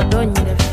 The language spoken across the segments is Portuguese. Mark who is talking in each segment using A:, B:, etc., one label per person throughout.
A: ладони лишь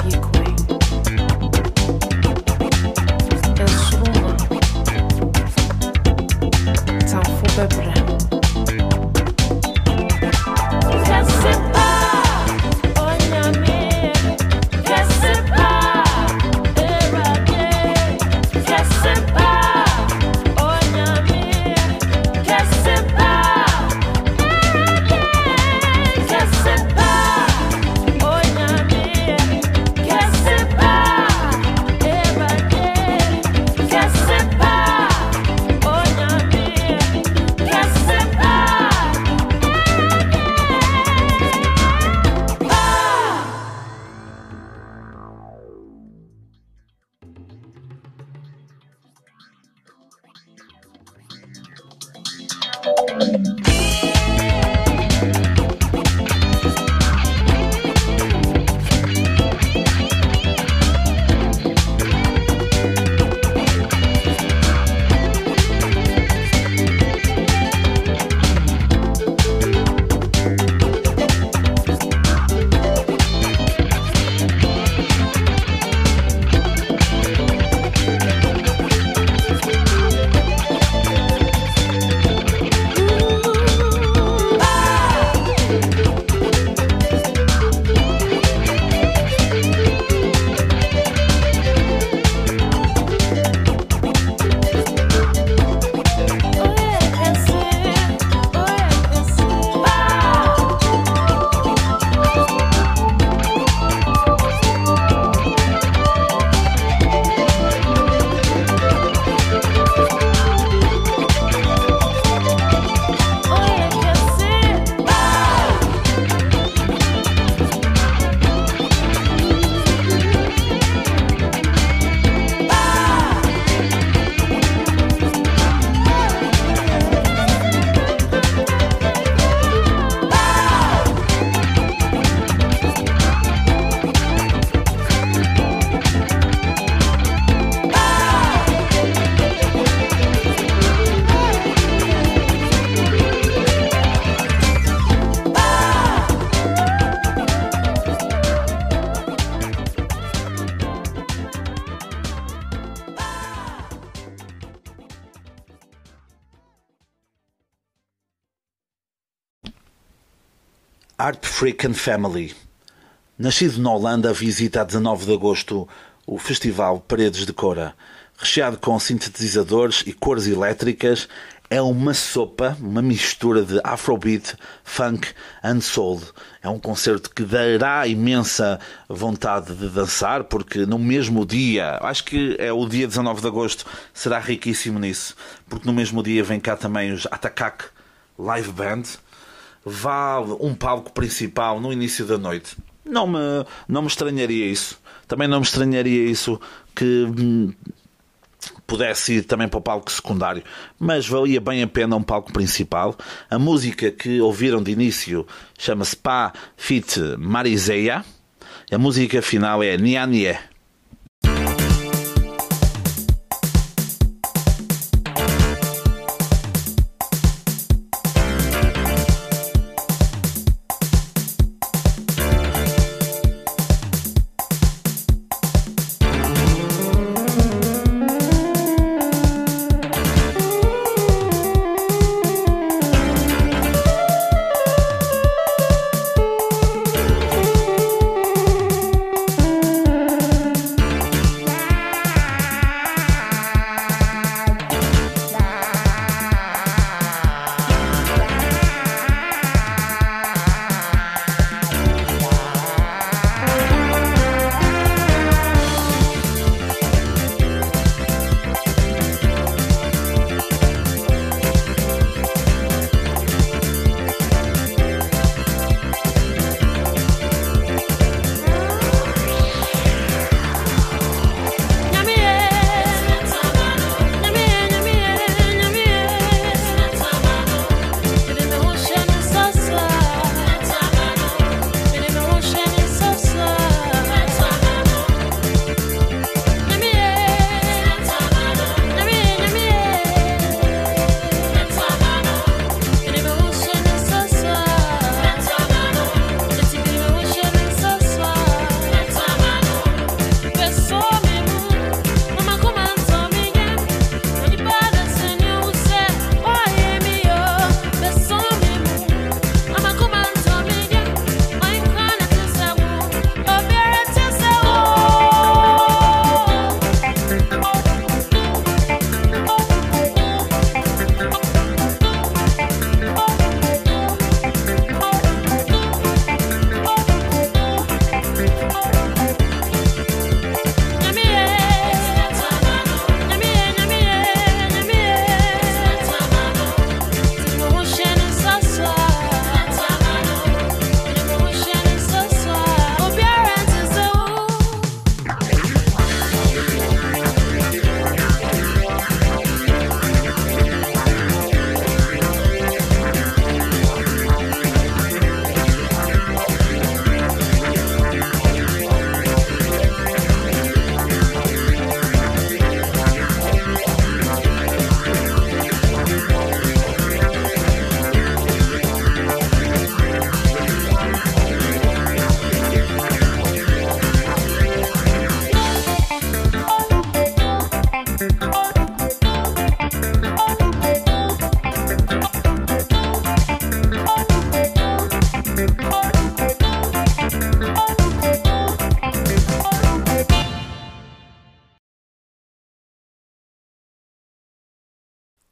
B: Art Freak and Family. Nascido na Holanda, visita a 19 de agosto o Festival Paredes de Cora. Recheado com sintetizadores e cores elétricas, é uma sopa, uma mistura de afrobeat, funk and soul. É um concerto que dará imensa vontade de dançar, porque no mesmo dia, acho que é o dia 19 de agosto, será riquíssimo nisso, porque no mesmo dia vem cá também os Atacak Live Band. Vale um palco principal no início da noite. Não me, não me estranharia isso. Também não me estranharia isso que hum, pudesse ir também para o palco secundário, mas valia bem a pena um palco principal. A música que ouviram de início chama-se Pa Fit Marizeia. A música final é Nia